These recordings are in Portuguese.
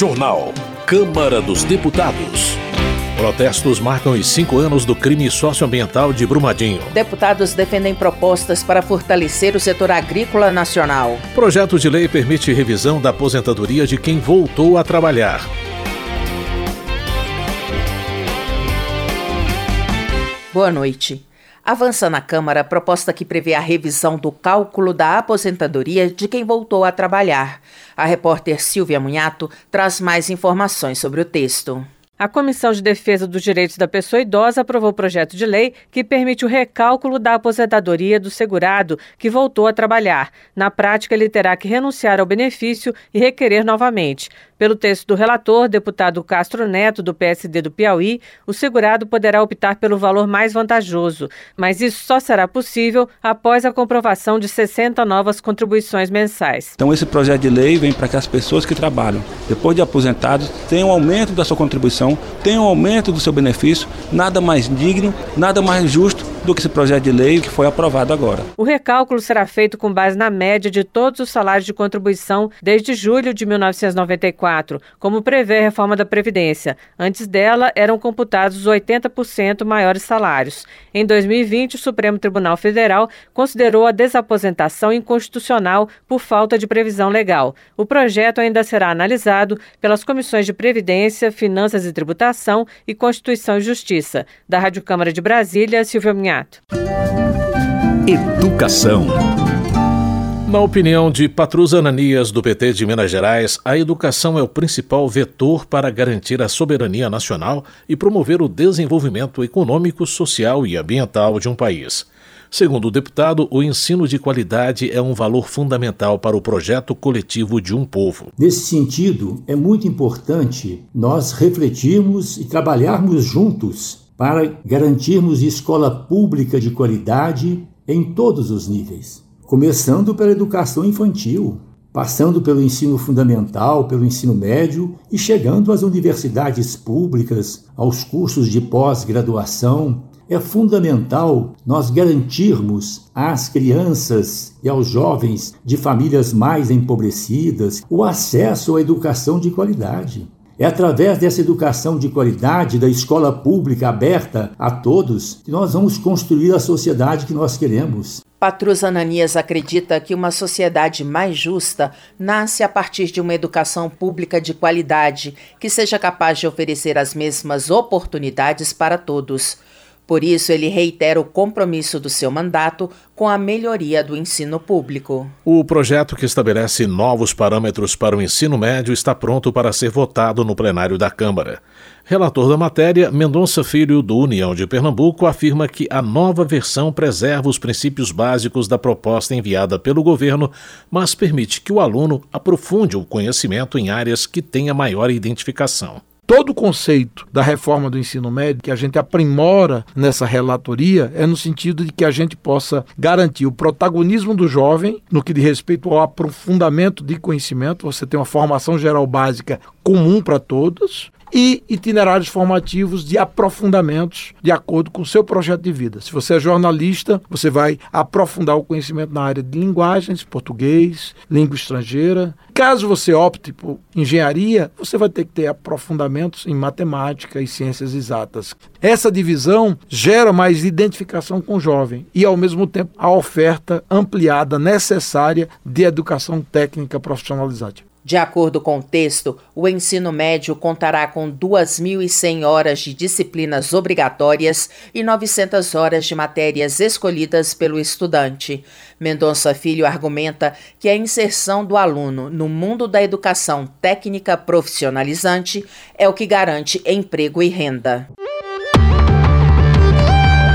Jornal. Câmara dos Deputados. Protestos marcam os cinco anos do crime socioambiental de Brumadinho. Deputados defendem propostas para fortalecer o setor agrícola nacional. Projeto de lei permite revisão da aposentadoria de quem voltou a trabalhar. Boa noite. Avança na Câmara a proposta que prevê a revisão do cálculo da aposentadoria de quem voltou a trabalhar. A repórter Silvia Munhato traz mais informações sobre o texto. A Comissão de Defesa dos Direitos da Pessoa Idosa aprovou o projeto de lei que permite o recálculo da aposentadoria do segurado que voltou a trabalhar. Na prática, ele terá que renunciar ao benefício e requerer novamente. Pelo texto do relator, deputado Castro Neto, do PSD do Piauí, o segurado poderá optar pelo valor mais vantajoso, mas isso só será possível após a comprovação de 60 novas contribuições mensais. Então, esse projeto de lei vem para que as pessoas que trabalham, depois de aposentados, tenham um aumento da sua contribuição, tenham um aumento do seu benefício, nada mais digno, nada mais justo do que esse projeto de lei que foi aprovado agora. O recálculo será feito com base na média de todos os salários de contribuição desde julho de 1994, como prevê a reforma da Previdência. Antes dela, eram computados os 80% maiores salários. Em 2020, o Supremo Tribunal Federal considerou a desaposentação inconstitucional por falta de previsão legal. O projeto ainda será analisado pelas comissões de Previdência, Finanças e Tributação e Constituição e Justiça. Da Rádio Câmara de Brasília, Silvia Minha Educação. Na opinião de Patrus Ananias, do PT de Minas Gerais, a educação é o principal vetor para garantir a soberania nacional e promover o desenvolvimento econômico, social e ambiental de um país. Segundo o deputado, o ensino de qualidade é um valor fundamental para o projeto coletivo de um povo. Nesse sentido, é muito importante nós refletirmos e trabalharmos juntos para garantirmos escola pública de qualidade em todos os níveis, começando pela educação infantil, passando pelo ensino fundamental, pelo ensino médio e chegando às universidades públicas, aos cursos de pós-graduação. É fundamental nós garantirmos às crianças e aos jovens de famílias mais empobrecidas o acesso à educação de qualidade. É através dessa educação de qualidade, da escola pública aberta a todos, que nós vamos construir a sociedade que nós queremos. Patrus Ananias acredita que uma sociedade mais justa nasce a partir de uma educação pública de qualidade, que seja capaz de oferecer as mesmas oportunidades para todos. Por isso, ele reitera o compromisso do seu mandato com a melhoria do ensino público. O projeto que estabelece novos parâmetros para o ensino médio está pronto para ser votado no plenário da Câmara. Relator da matéria, Mendonça Filho, do União de Pernambuco, afirma que a nova versão preserva os princípios básicos da proposta enviada pelo governo, mas permite que o aluno aprofunde o conhecimento em áreas que tenha maior identificação todo o conceito da reforma do ensino médio que a gente aprimora nessa relatoria é no sentido de que a gente possa garantir o protagonismo do jovem no que diz respeito ao aprofundamento de conhecimento. Você tem uma formação geral básica comum para todos, e itinerários formativos de aprofundamentos de acordo com o seu projeto de vida. Se você é jornalista, você vai aprofundar o conhecimento na área de linguagens, português, língua estrangeira. Caso você opte por engenharia, você vai ter que ter aprofundamentos em matemática e ciências exatas. Essa divisão gera mais identificação com o jovem e, ao mesmo tempo, a oferta ampliada necessária de educação técnica profissionalizante. De acordo com o texto, o ensino médio contará com 2.100 horas de disciplinas obrigatórias e 900 horas de matérias escolhidas pelo estudante. Mendonça Filho argumenta que a inserção do aluno no mundo da educação técnica profissionalizante é o que garante emprego e renda.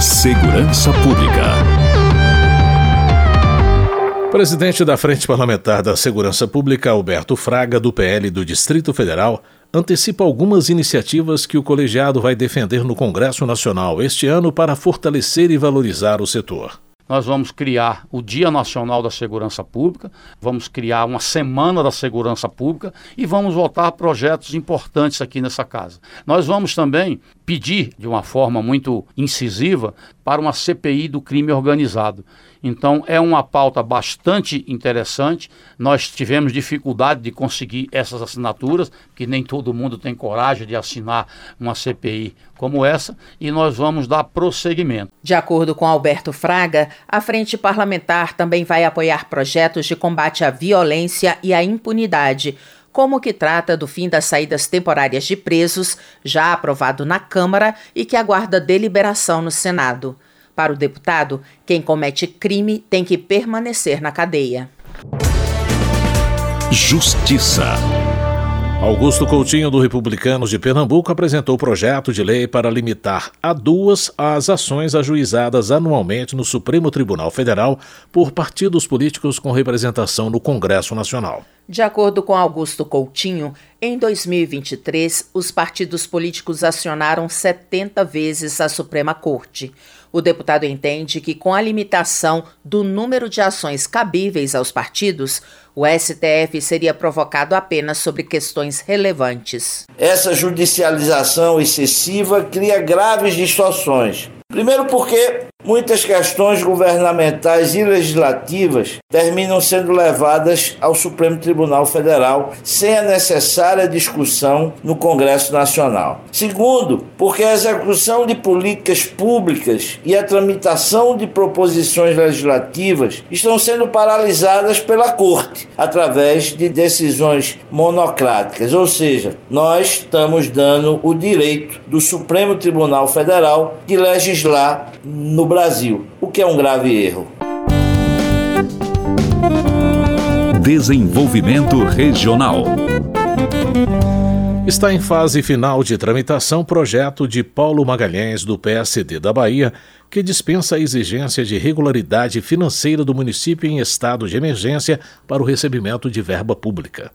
Segurança Pública. Presidente da Frente Parlamentar da Segurança Pública, Alberto Fraga, do PL do Distrito Federal, antecipa algumas iniciativas que o colegiado vai defender no Congresso Nacional este ano para fortalecer e valorizar o setor nós vamos criar o Dia Nacional da Segurança Pública, vamos criar uma Semana da Segurança Pública e vamos votar projetos importantes aqui nessa casa. Nós vamos também pedir, de uma forma muito incisiva, para uma CPI do crime organizado. Então é uma pauta bastante interessante. Nós tivemos dificuldade de conseguir essas assinaturas, que nem todo mundo tem coragem de assinar uma CPI como essa, e nós vamos dar prosseguimento. De acordo com Alberto Fraga, a Frente Parlamentar também vai apoiar projetos de combate à violência e à impunidade como que trata do fim das saídas temporárias de presos, já aprovado na Câmara e que aguarda deliberação no Senado. Para o deputado, quem comete crime tem que permanecer na cadeia. Justiça. Augusto Coutinho, do Republicanos de Pernambuco, apresentou projeto de lei para limitar a duas as ações ajuizadas anualmente no Supremo Tribunal Federal por partidos políticos com representação no Congresso Nacional. De acordo com Augusto Coutinho, em 2023, os partidos políticos acionaram 70 vezes a Suprema Corte. O deputado entende que, com a limitação do número de ações cabíveis aos partidos, o STF seria provocado apenas sobre questões relevantes. Essa judicialização excessiva cria graves distorções. Primeiro, porque Muitas questões governamentais e legislativas terminam sendo levadas ao Supremo Tribunal Federal sem a necessária discussão no Congresso Nacional. Segundo, porque a execução de políticas públicas e a tramitação de proposições legislativas estão sendo paralisadas pela Corte através de decisões monocráticas, ou seja, nós estamos dando o direito do Supremo Tribunal Federal de legislar no Brasil, o que é um grave erro. Desenvolvimento Regional. Está em fase final de tramitação projeto de Paulo Magalhães, do PSD da Bahia, que dispensa a exigência de regularidade financeira do município em estado de emergência para o recebimento de verba pública.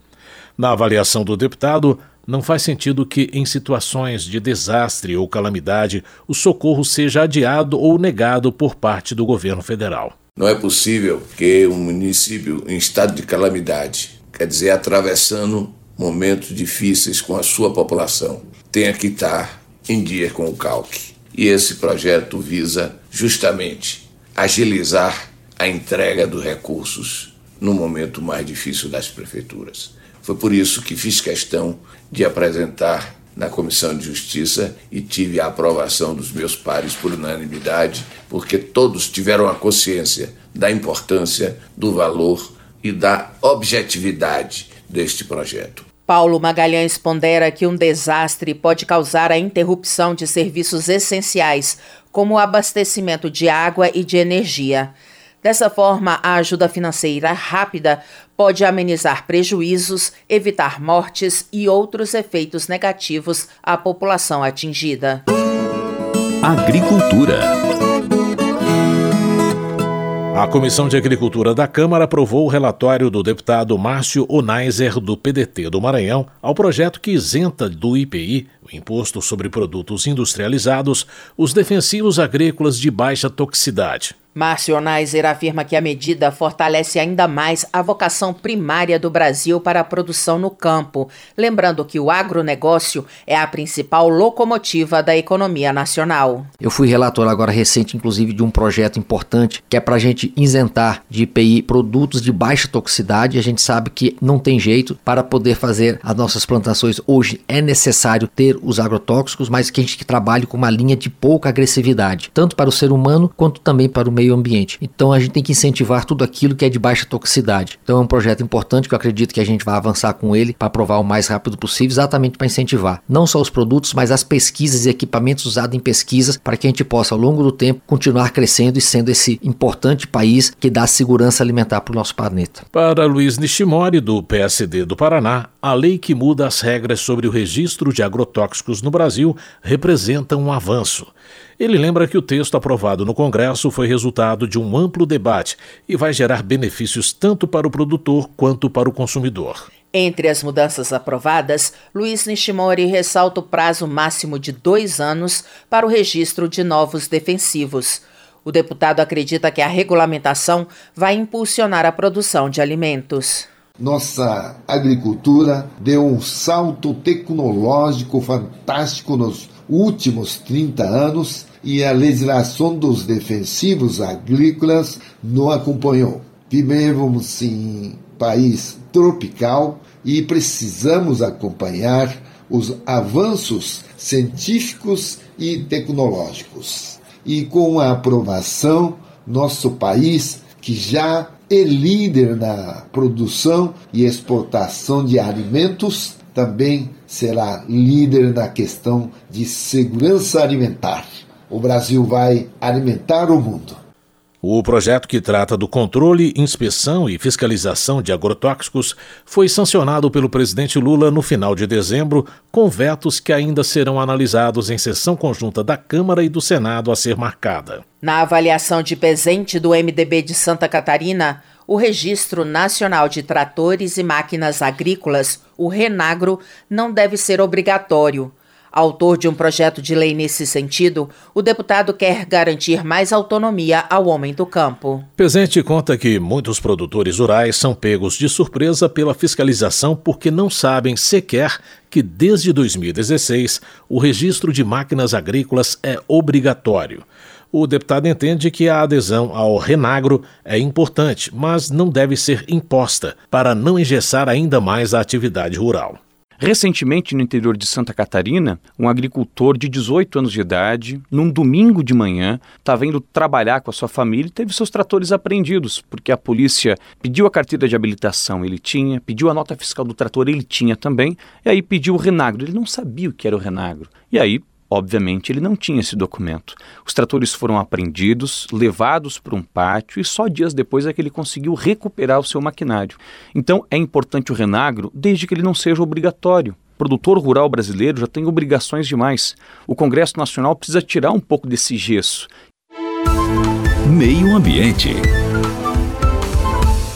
Na avaliação do deputado, não faz sentido que, em situações de desastre ou calamidade, o socorro seja adiado ou negado por parte do governo federal. Não é possível que um município em estado de calamidade, quer dizer, atravessando momentos difíceis com a sua população, tenha que estar em dia com o calque. E esse projeto visa justamente agilizar a entrega dos recursos no momento mais difícil das prefeituras. Foi por isso que fiz questão de apresentar na Comissão de Justiça e tive a aprovação dos meus pares por unanimidade, porque todos tiveram a consciência da importância, do valor e da objetividade deste projeto. Paulo Magalhães pondera que um desastre pode causar a interrupção de serviços essenciais, como o abastecimento de água e de energia. Dessa forma, a ajuda financeira rápida pode amenizar prejuízos, evitar mortes e outros efeitos negativos à população atingida. Agricultura. A Comissão de Agricultura da Câmara aprovou o relatório do deputado Márcio Onaiser, do PDT do Maranhão, ao projeto que isenta do IPI, o Imposto sobre Produtos Industrializados, os defensivos agrícolas de baixa toxicidade. Márcio Neiser afirma que a medida fortalece ainda mais a vocação primária do Brasil para a produção no campo, lembrando que o agronegócio é a principal locomotiva da economia nacional. Eu fui relator agora recente, inclusive, de um projeto importante que é para a gente isentar de IPI produtos de baixa toxicidade. A gente sabe que não tem jeito para poder fazer as nossas plantações hoje é necessário ter os agrotóxicos, mas que a gente trabalhe com uma linha de pouca agressividade, tanto para o ser humano quanto também para o meio meio ambiente. Então a gente tem que incentivar tudo aquilo que é de baixa toxicidade. Então é um projeto importante que eu acredito que a gente vai avançar com ele para aprovar o mais rápido possível, exatamente para incentivar não só os produtos, mas as pesquisas e equipamentos usados em pesquisas para que a gente possa ao longo do tempo continuar crescendo e sendo esse importante país que dá segurança alimentar para o nosso planeta. Para Luiz Nishimori, do PSD do Paraná, a lei que muda as regras sobre o registro de agrotóxicos no Brasil representa um avanço. Ele lembra que o texto aprovado no Congresso foi resultado de um amplo debate e vai gerar benefícios tanto para o produtor quanto para o consumidor. Entre as mudanças aprovadas, Luiz Nishimori ressalta o prazo máximo de dois anos para o registro de novos defensivos. O deputado acredita que a regulamentação vai impulsionar a produção de alimentos. Nossa agricultura deu um salto tecnológico fantástico nos últimos 30 anos e a legislação dos defensivos agrícolas não acompanhou. Vivemos em país tropical e precisamos acompanhar os avanços científicos e tecnológicos. E com a aprovação, nosso país, que já é líder na produção e exportação de alimentos, também será líder na questão de segurança alimentar. O Brasil vai alimentar o mundo. O projeto que trata do controle, inspeção e fiscalização de agrotóxicos foi sancionado pelo presidente Lula no final de dezembro, com vetos que ainda serão analisados em sessão conjunta da Câmara e do Senado a ser marcada. Na avaliação de presente do MDB de Santa Catarina, o Registro Nacional de Tratores e Máquinas Agrícolas, o RENAGRO, não deve ser obrigatório. Autor de um projeto de lei nesse sentido, o deputado quer garantir mais autonomia ao homem do campo. Presente conta que muitos produtores rurais são pegos de surpresa pela fiscalização porque não sabem sequer que desde 2016 o registro de máquinas agrícolas é obrigatório. O deputado entende que a adesão ao Renagro é importante, mas não deve ser imposta para não engessar ainda mais a atividade rural. Recentemente, no interior de Santa Catarina, um agricultor de 18 anos de idade, num domingo de manhã, estava indo trabalhar com a sua família e teve seus tratores apreendidos, porque a polícia pediu a carteira de habilitação, ele tinha, pediu a nota fiscal do trator, ele tinha também, e aí pediu o renagro. Ele não sabia o que era o renagro. E aí Obviamente, ele não tinha esse documento. Os tratores foram apreendidos, levados para um pátio e só dias depois é que ele conseguiu recuperar o seu maquinário. Então, é importante o renagro desde que ele não seja obrigatório. O produtor rural brasileiro já tem obrigações demais. O Congresso Nacional precisa tirar um pouco desse gesso. Meio Ambiente.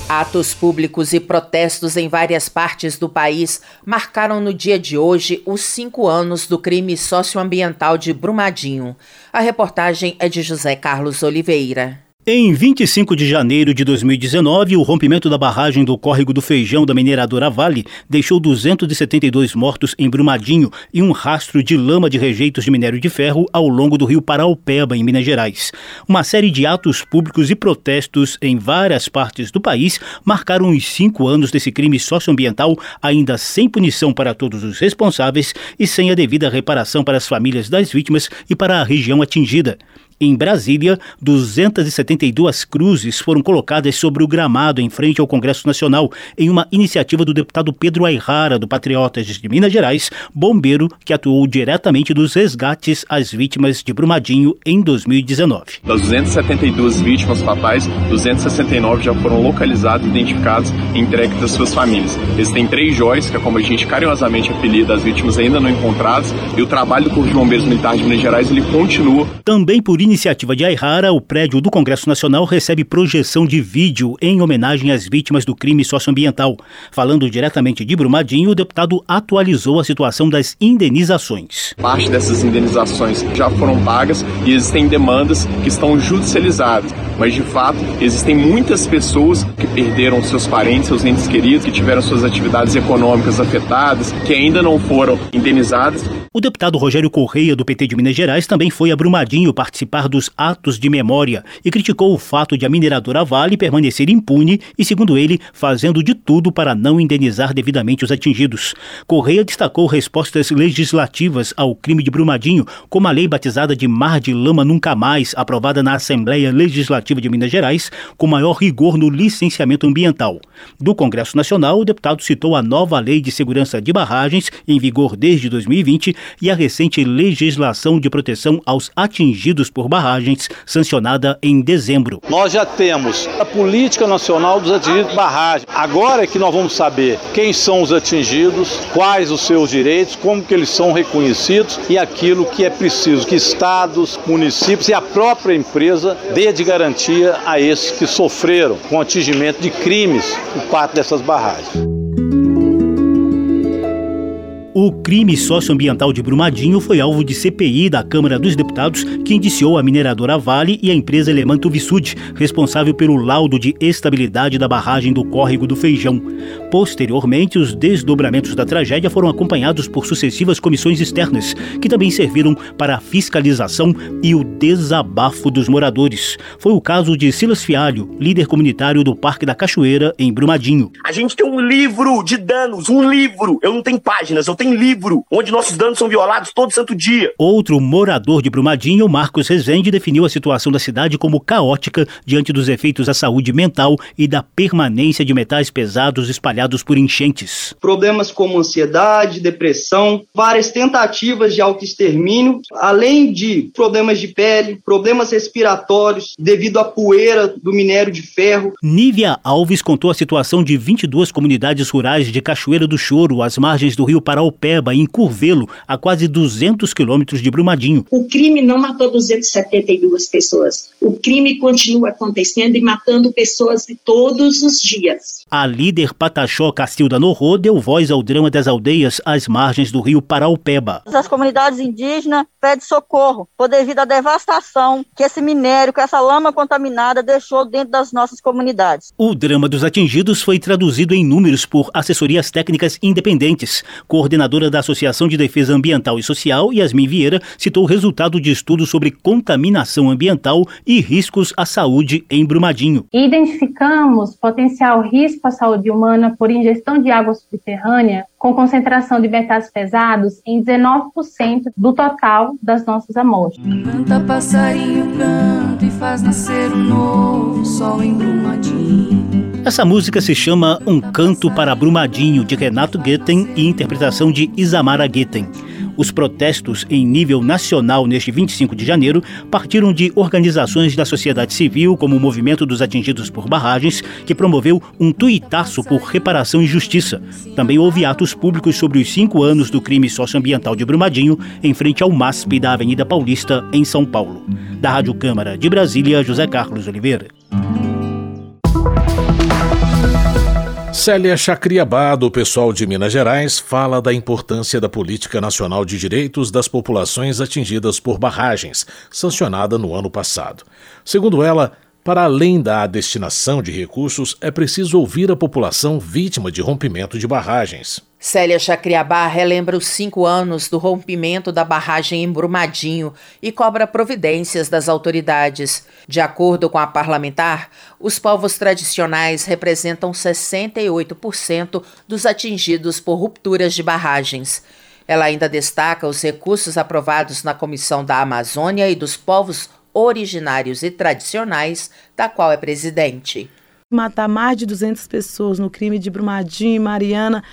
Atos públicos e protestos em várias partes do país marcaram no dia de hoje os cinco anos do crime socioambiental de Brumadinho. A reportagem é de José Carlos Oliveira. Em 25 de janeiro de 2019, o rompimento da barragem do córrego do Feijão da mineradora Vale deixou 272 mortos em Brumadinho e um rastro de lama de rejeitos de minério de ferro ao longo do rio Paraupeba, em Minas Gerais. Uma série de atos públicos e protestos em várias partes do país marcaram os cinco anos desse crime socioambiental, ainda sem punição para todos os responsáveis e sem a devida reparação para as famílias das vítimas e para a região atingida. Em Brasília, 272 cruzes foram colocadas sobre o gramado em frente ao Congresso Nacional, em uma iniciativa do deputado Pedro Ayrara, do Patriotas de Minas Gerais, bombeiro que atuou diretamente nos resgates às vítimas de Brumadinho em 2019. Das 272 vítimas fatais, 269 já foram localizados, identificados e entregues às suas famílias. Existem três joias, que é como a gente carinhosamente apelida as vítimas ainda não encontradas, e o trabalho do Corpo de Bombeiros Militar de Minas Gerais ele continua. Também por iniciativa de Ayrara, o prédio do Congresso Nacional recebe projeção de vídeo em homenagem às vítimas do crime socioambiental. Falando diretamente de Brumadinho, o deputado atualizou a situação das indenizações. Parte dessas indenizações já foram pagas e existem demandas que estão judicializadas. Mas, de fato, existem muitas pessoas que perderam seus parentes, seus entes queridos, que tiveram suas atividades econômicas afetadas, que ainda não foram indenizadas. O deputado Rogério Correia, do PT de Minas Gerais, também foi a Brumadinho participar dos atos de memória e criticou o fato de a mineradora Vale permanecer impune e, segundo ele, fazendo de tudo para não indenizar devidamente os atingidos. Correia destacou respostas legislativas ao crime de Brumadinho, como a lei batizada de Mar de Lama Nunca Mais, aprovada na Assembleia Legislativa de Minas Gerais, com maior rigor no licenciamento ambiental. Do Congresso Nacional, o deputado citou a nova Lei de Segurança de Barragens, em vigor desde 2020, e a recente legislação de proteção aos atingidos por barragens, sancionada em dezembro. Nós já temos a Política Nacional dos Atingidos por Barragens. Agora é que nós vamos saber quem são os atingidos, quais os seus direitos, como que eles são reconhecidos e aquilo que é preciso que estados, municípios e a própria empresa dê de garantia a esses que sofreram com atingimento de crimes por parte dessas barragens. O crime socioambiental de Brumadinho foi alvo de CPI da Câmara dos Deputados, que indiciou a mineradora Vale e a empresa Elemanto Vissud, responsável pelo laudo de estabilidade da barragem do Córrego do Feijão. Posteriormente, os desdobramentos da tragédia foram acompanhados por sucessivas comissões externas, que também serviram para a fiscalização e o desabafo dos moradores. Foi o caso de Silas Fialho, líder comunitário do Parque da Cachoeira, em Brumadinho. A gente tem um livro de danos, um livro. Eu não tenho páginas, eu tenho em livro, onde nossos danos são violados todo santo dia. Outro morador de Brumadinho, Marcos Rezende, definiu a situação da cidade como caótica diante dos efeitos à saúde mental e da permanência de metais pesados espalhados por enchentes. Problemas como ansiedade, depressão, várias tentativas de autoextermínio, além de problemas de pele, problemas respiratórios devido à poeira do minério de ferro. Nívia Alves contou a situação de 22 comunidades rurais de Cachoeira do Choro, às margens do rio Paraú Itapeba, em Curvelo, a quase 200 quilômetros de Brumadinho. O crime não matou 272 pessoas. O crime continua acontecendo e matando pessoas todos os dias. A líder Pataxó Castilda Norro deu voz ao drama das aldeias às margens do rio Paraupeba. As comunidades indígenas pedem socorro por devido à devastação que esse minério, que essa lama contaminada deixou dentro das nossas comunidades. O drama dos atingidos foi traduzido em números por assessorias técnicas independentes. Coordenadora da Associação de Defesa Ambiental e Social, Yasmin Vieira, citou o resultado de estudo sobre contaminação ambiental e riscos à saúde em Brumadinho. Identificamos potencial risco risco à saúde humana por ingestão de água subterrânea com concentração de metais pesados em 19% do total das nossas amostras. Canta passarinho, canta e faz nascer um novo sol em Brumadinho. Essa música se chama Um Canto para Brumadinho, de Renato Guetem e interpretação de Isamara Guetem. Os protestos em nível nacional neste 25 de janeiro partiram de organizações da sociedade civil, como o Movimento dos Atingidos por Barragens, que promoveu um tuitaço por reparação e justiça. Também houve atos públicos sobre os cinco anos do crime socioambiental de Brumadinho, em frente ao MASP da Avenida Paulista, em São Paulo. Da Rádio Câmara de Brasília, José Carlos Oliveira. Célia Chacriabá, do pessoal de Minas Gerais, fala da importância da Política Nacional de Direitos das Populações Atingidas por Barragens, sancionada no ano passado. Segundo ela, para além da destinação de recursos, é preciso ouvir a população vítima de rompimento de barragens. Célia Chacriabá relembra os cinco anos do rompimento da barragem em Brumadinho e cobra providências das autoridades. De acordo com a parlamentar, os povos tradicionais representam 68% dos atingidos por rupturas de barragens. Ela ainda destaca os recursos aprovados na Comissão da Amazônia e dos Povos originários e tradicionais, da qual é presidente. Matar mais de 200 pessoas no crime de Brumadinho e Mariana,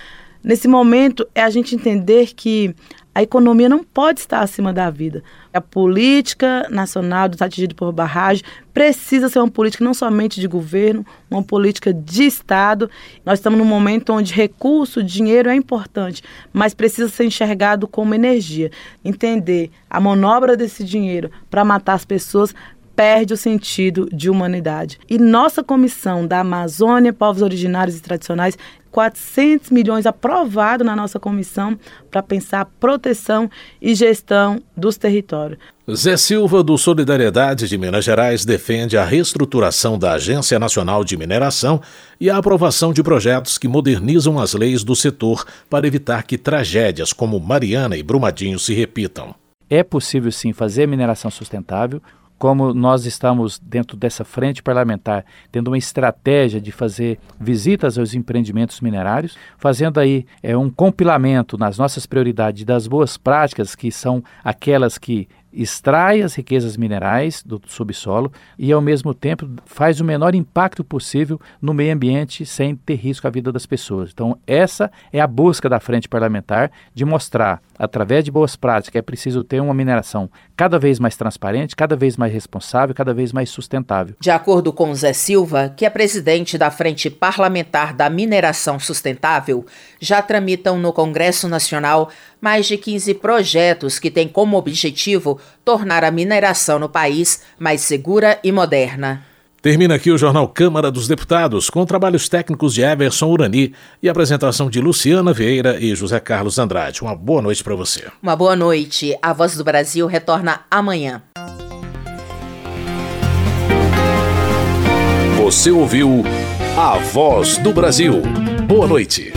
nesse momento é a gente entender que a economia não pode estar acima da vida. A política nacional do atingido por barragem precisa ser uma política não somente de governo, uma política de Estado. Nós estamos num momento onde recurso, dinheiro é importante, mas precisa ser enxergado como energia. Entender a manobra desse dinheiro para matar as pessoas perde o sentido de humanidade. E nossa comissão da Amazônia, povos originários e tradicionais, 400 milhões aprovado na nossa comissão para pensar proteção e gestão dos territórios. Zé Silva, do Solidariedade de Minas Gerais, defende a reestruturação da Agência Nacional de Mineração e a aprovação de projetos que modernizam as leis do setor para evitar que tragédias como Mariana e Brumadinho se repitam. É possível sim fazer mineração sustentável como nós estamos dentro dessa frente parlamentar, tendo uma estratégia de fazer visitas aos empreendimentos minerários, fazendo aí é, um compilamento nas nossas prioridades das boas práticas, que são aquelas que extrai as riquezas minerais do subsolo e, ao mesmo tempo, faz o menor impacto possível no meio ambiente sem ter risco à vida das pessoas. Então, essa é a busca da frente parlamentar de mostrar, através de boas práticas, é preciso ter uma mineração cada vez mais transparente, cada vez mais responsável, cada vez mais sustentável. De acordo com Zé Silva, que é presidente da Frente Parlamentar da Mineração Sustentável, já tramitam no Congresso Nacional mais de 15 projetos que têm como objetivo tornar a mineração no país mais segura e moderna. Termina aqui o Jornal Câmara dos Deputados, com trabalhos técnicos de Everson Urani e apresentação de Luciana Vieira e José Carlos Andrade. Uma boa noite para você. Uma boa noite. A Voz do Brasil retorna amanhã. Você ouviu A Voz do Brasil. Boa noite.